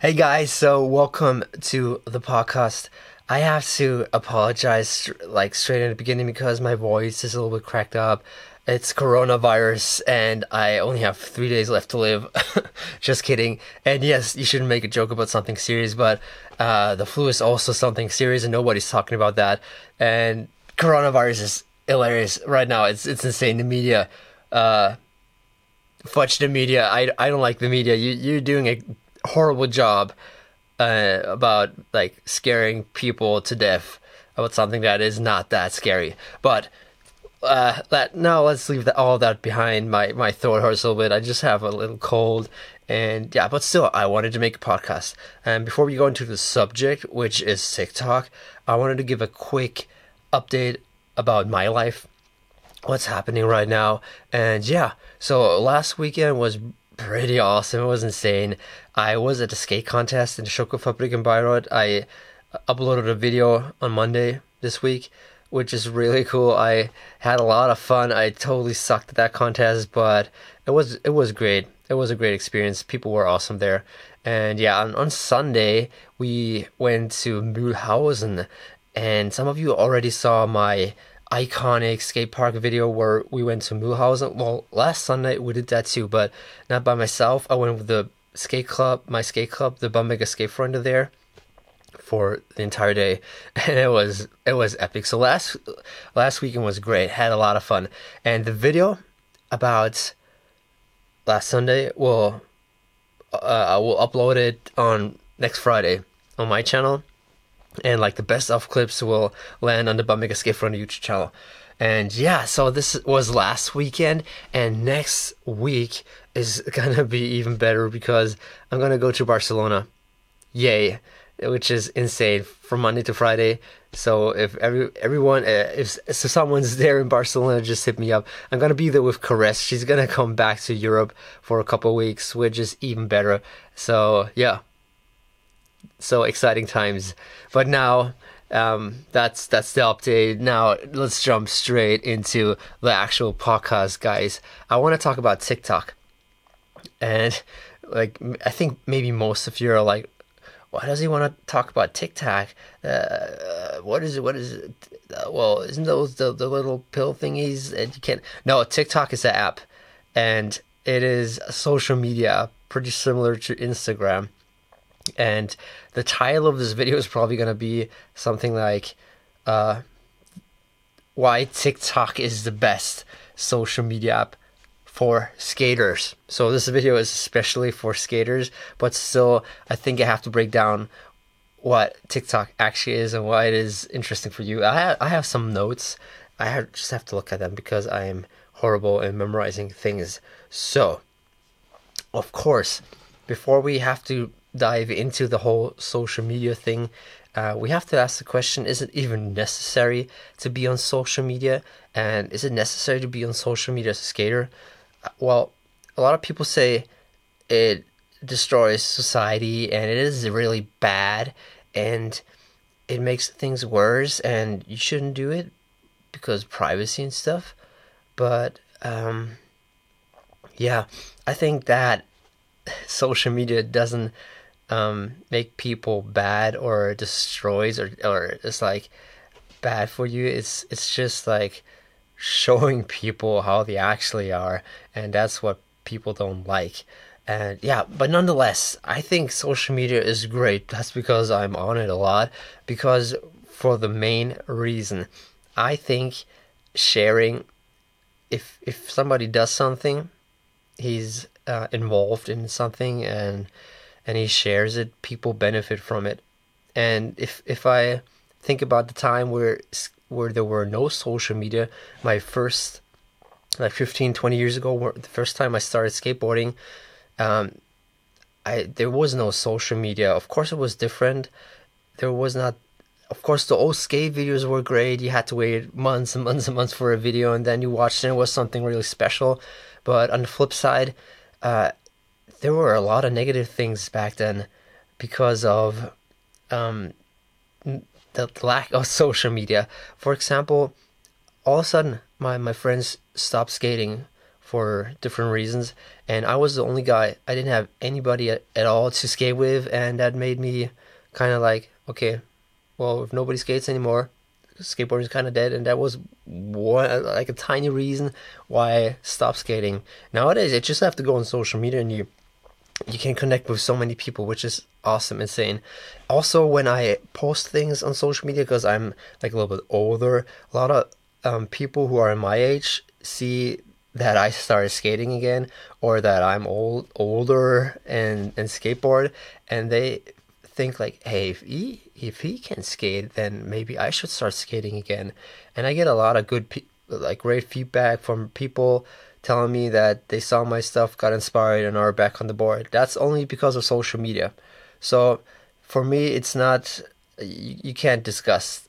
Hey guys, so welcome to the podcast. I have to apologize like straight in the beginning because my voice is a little bit cracked up. It's coronavirus and I only have three days left to live. Just kidding. And yes, you shouldn't make a joke about something serious, but uh, the flu is also something serious and nobody's talking about that. And coronavirus is hilarious right now. It's it's insane. The media, uh, fudge the media. I, I don't like the media. You you're doing a horrible job uh, about like scaring people to death about something that is not that scary. But uh, that now let's leave that, all that behind. My my throat hurts a little bit. I just have a little cold, and yeah, but still, I wanted to make a podcast. And before we go into the subject, which is TikTok, I wanted to give a quick update about my life, what's happening right now, and yeah. So last weekend was pretty awesome. It was insane. I was at a skate contest in Schokofabrik in Bayreuth. I uploaded a video on Monday this week, which is really cool. I had a lot of fun. I totally sucked at that contest, but it was it was great. It was a great experience. People were awesome there. And yeah, on, on Sunday we went to Mühlhausen, and some of you already saw my iconic skate park video where we went to Mühlhausen. Well, last Sunday we did that too, but not by myself. I went with the skate club, my skate club, the Bamberger Skate Freunde there for the entire day, and it was it was epic. So last last weekend was great. Had a lot of fun, and the video about last Sunday will uh, I will upload it on next Friday on my channel and like the best of clips will land on the Bamberger Skate Freunde YouTube channel. And yeah, so this was last weekend, and next week is gonna be even better because I'm gonna go to Barcelona. Yay! Which is insane from Monday to Friday. So if every everyone uh, if, if someone's there in Barcelona, just hit me up. I'm gonna be there with Caress. She's gonna come back to Europe for a couple weeks, which is even better. So yeah, so exciting times. But now um, that's that's the update. Now let's jump straight into the actual podcast, guys. I want to talk about TikTok, and like I think maybe most of you are like, why does he want to talk about TikTok? Uh, what is it? What is it? Uh, well, isn't those the, the little pill thingies and you can't? No, TikTok is an app, and it is a social media pretty similar to Instagram and the title of this video is probably going to be something like uh, Why TikTok is the best social media app for skaters. So this video is especially for skaters, but still, I think I have to break down what TikTok actually is and why it is interesting for you. I have, I have some notes. I have, just have to look at them because I am horrible in memorizing things. So, of course, before we have to dive into the whole social media thing, uh, we have to ask the question is it even necessary to be on social media? And is it necessary to be on social media as a skater? Uh, well, a lot of people say it destroys society and it is really bad and it makes things worse and you shouldn't do it because privacy and stuff. But um, yeah, I think that social media doesn't um, make people bad or destroys or or it's like bad for you. It's it's just like showing people how they actually are, and that's what people don't like. And yeah, but nonetheless, I think social media is great. That's because I'm on it a lot. Because for the main reason, I think sharing, if if somebody does something, he's uh, involved in something and and he shares it, people benefit from it. And if if I think about the time where where there were no social media, my first like 15 20 years ago the first time I started skateboarding um I there was no social media. Of course it was different. There was not of course the old skate videos were great. You had to wait months and months and months for a video and then you watched and it was something really special. But on the flip side, uh, there were a lot of negative things back then because of um, the lack of social media. For example, all of a sudden, my, my friends stopped skating for different reasons, and I was the only guy. I didn't have anybody at, at all to skate with, and that made me kind of like, okay, well, if nobody skates anymore, skateboarding is kind of dead, and that was one like a tiny reason why I stopped skating. Nowadays, you just have to go on social media and you you can connect with so many people, which is awesome, insane. Also, when I post things on social media, because I'm like a little bit older, a lot of um, people who are my age see that I started skating again, or that I'm old older and and skateboard, and they think like, hey, if he if he can skate, then maybe I should start skating again. And I get a lot of good, like great feedback from people telling me that they saw my stuff, got inspired, and are back on the board. That's only because of social media. So for me, it's not you, you can't discuss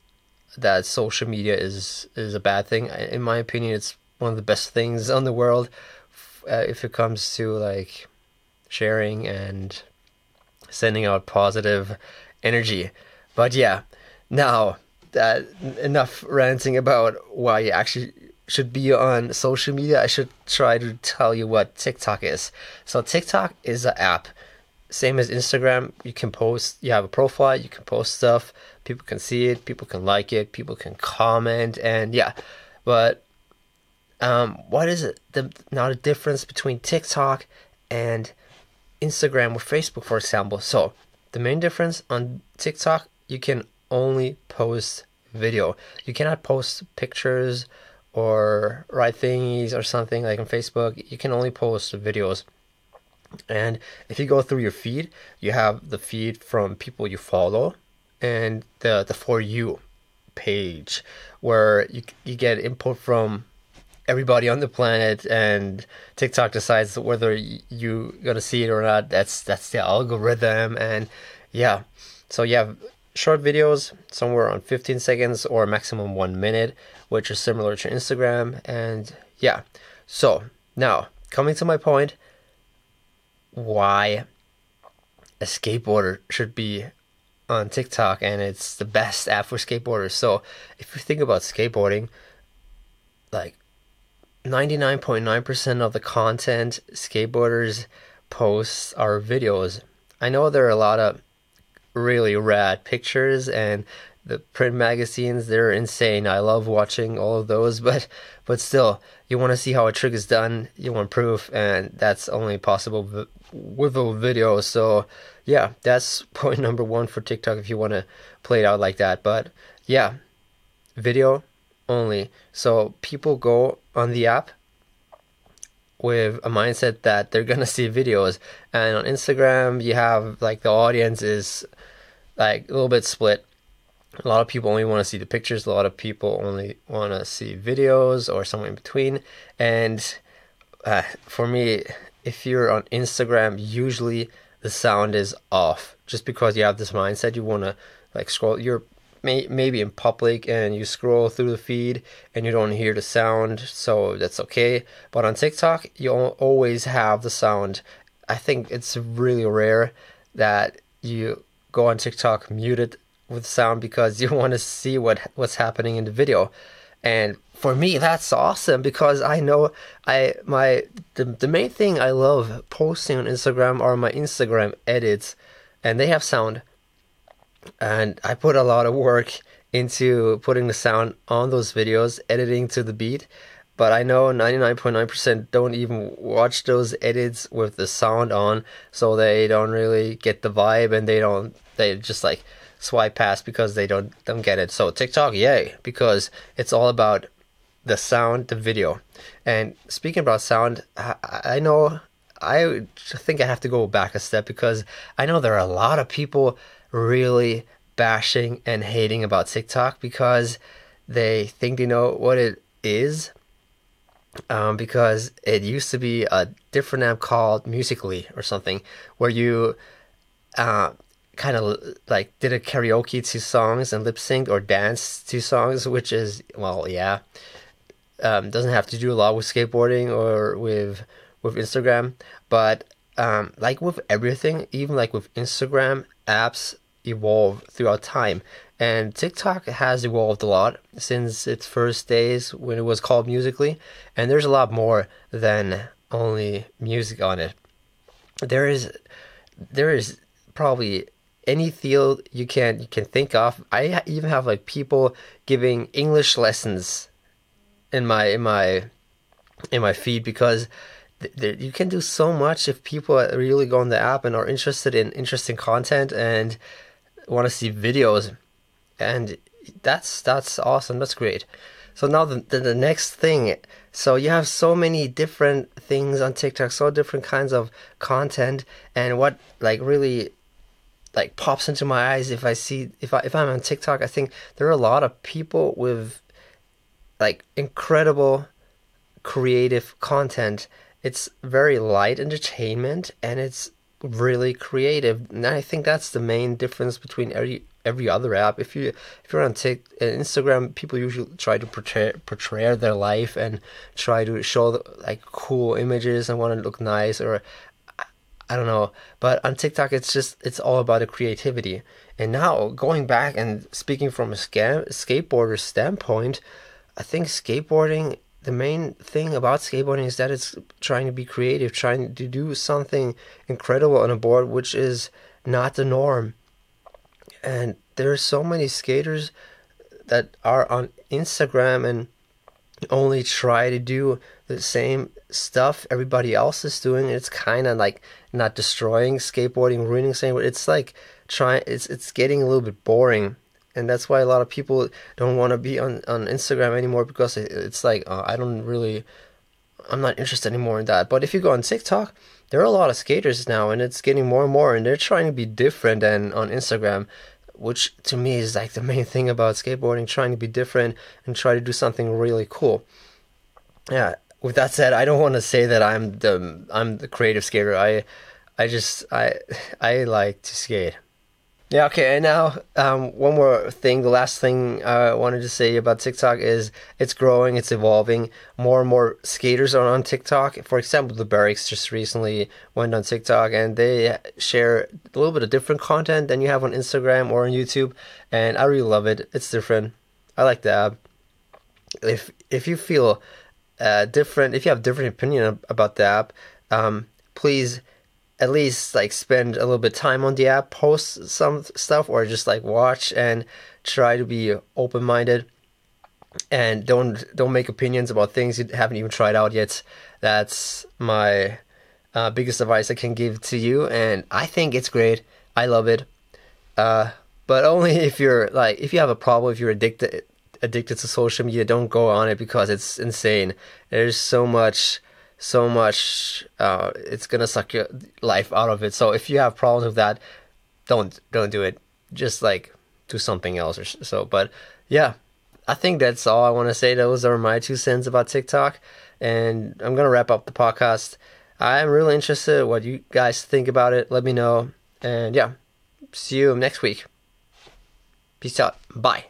that social media is is a bad thing. In my opinion, it's one of the best things on the world uh, if it comes to like sharing and sending out positive energy. But yeah, now that enough ranting about why you actually should be on social media, I should try to tell you what TikTok is. So TikTok is an app, same as Instagram. You can post, you have a profile, you can post stuff, people can see it, people can like it, people can comment, and yeah. But um, what is it? The now the difference between TikTok and Instagram or Facebook, for example. So the main difference on TikTok, you can only post video. You cannot post pictures or write thingies or something like on Facebook. You can only post videos. And if you go through your feed, you have the feed from people you follow and the the for you page where you you get input from everybody on the planet and TikTok decides whether you're gonna see it or not. That's that's the algorithm and yeah. So you have short videos somewhere on 15 seconds or maximum 1 minute which is similar to Instagram and yeah. So, now coming to my point why a skateboarder should be on TikTok and it's the best app for skateboarders. So, if you think about skateboarding like 99.9% of the content skateboarders post are videos. I know there are a lot of really rad pictures and the print magazines they're insane. I love watching all of those, but but still you want to see how a trick is done, you want proof and that's only possible with a video. So, yeah, that's point number 1 for TikTok if you want to play it out like that. But yeah, video only. So people go on the app with a mindset that they're gonna see videos, and on Instagram you have like the audience is like a little bit split. A lot of people only want to see the pictures. A lot of people only want to see videos or somewhere in between. And uh, for me, if you're on Instagram, usually the sound is off just because you have this mindset you want to like scroll you're may, maybe in public and you scroll through the feed and you don't hear the sound, so that's okay. But on TikTok, you always have the sound. I think it's really rare that you go on TikTok muted with sound because you want to see what what's happening in the video. And for me, that's awesome because I know I my the, the main thing I love posting on Instagram are my Instagram edits, and they have sound and I put a lot of work into putting the sound on those videos, editing to the beat. But I know 99.9% don't even watch those edits with the sound on, so they don't really get the vibe and they don't, they just like swipe past because they don't, don't get it. So TikTok, yay, because it's all about the sound, the video. And speaking about sound, I, I know, I think I have to go back a step because I know there are a lot of people really bashing and hating about TikTok because they think they know what it is. Um, because it used to be a different app called Musical.ly or something, where you uh, kind of like did a karaoke to songs and lip synced or danced to songs, which is well, yeah, um, doesn't have to do a lot with skateboarding or with with Instagram, but um, like with everything, even like with Instagram apps evolve throughout time And TikTok has evolved a lot since its first days when it was called Musically, and there's a lot more than only music on it. There is there is probably any field you can you can think of. I even have like people giving English lessons in my in my in my feed because you can do so much if people really go on the app and are interested in interesting content and want to see videos. And that's that's awesome that's great. So now the, the, the next thing so you have so many different things on tiktok so different kinds of content and what like really like pops into my eyes if i see if i if i'm on tiktok i think there are a lot of people with like incredible creative content it's very light entertainment and it's really creative. And i think that's the main difference between every every other app. If you if you're on Tik, uh, instagram people usually try to portray portray their life and try to show like cool images and want to look nice or I don't know, but on TikTok it's just it's all about the creativity. And now going back and speaking from a scam, skateboarder standpoint, I think skateboarding the main thing about skateboarding is that it's trying to be creative, trying to do something incredible on a board, which is not the norm. And there are so many skaters that are on Instagram and only try to do the same stuff everybody else is doing. It's kind of like not destroying skateboarding, ruining skateboarding. It's like trying. It's it's getting a little bit boring and that's why a lot of people don't want to be on on Instagram anymore because it's like uh, I don't really I'm not interested anymore in that. But if you go on TikTok, there are a lot of skaters now, and it's getting more and more, and they're trying to be different than on Instagram, which to me is like the main thing about skateboarding, trying to be different and try to do something really cool. Yeah. With that said, I don't want to say that I'm the I'm the creative skater. I I just I I like to skate. Yeah, okay, and now um, one more thing. The last thing I wanted to say about TikTok is it's growing, it's evolving. More and more skaters are on TikTok. For example, the Berrics just recently went on TikTok and they share a little bit of different content than you have on Instagram or on YouTube, and I really love it. It's different. I like the app. If if you feel uh, different, if you have different opinion about the app, um, please at least like spend a little bit time on the app, post some stuff, or just like watch and try to be open minded. And don't don't make opinions about things you haven't even tried out yet. That's my uh, biggest advice I can give to you. And I think it's great. I love it. Uh, but only if you're like if you have a problem, if you're addicted addicted to social media, don't go on it because it's insane. There's so much so much uh, it's gonna suck your life out of it. So if you have problems with that don't don't do it. Just like do something else or so but yeah. I think that's all i want to say. Those are my two cents about tiktok and i'm gonna wrap up the podcast. I'm really interested what you guys think about it. Let me know and yeah. See you next week. Peace out. Bye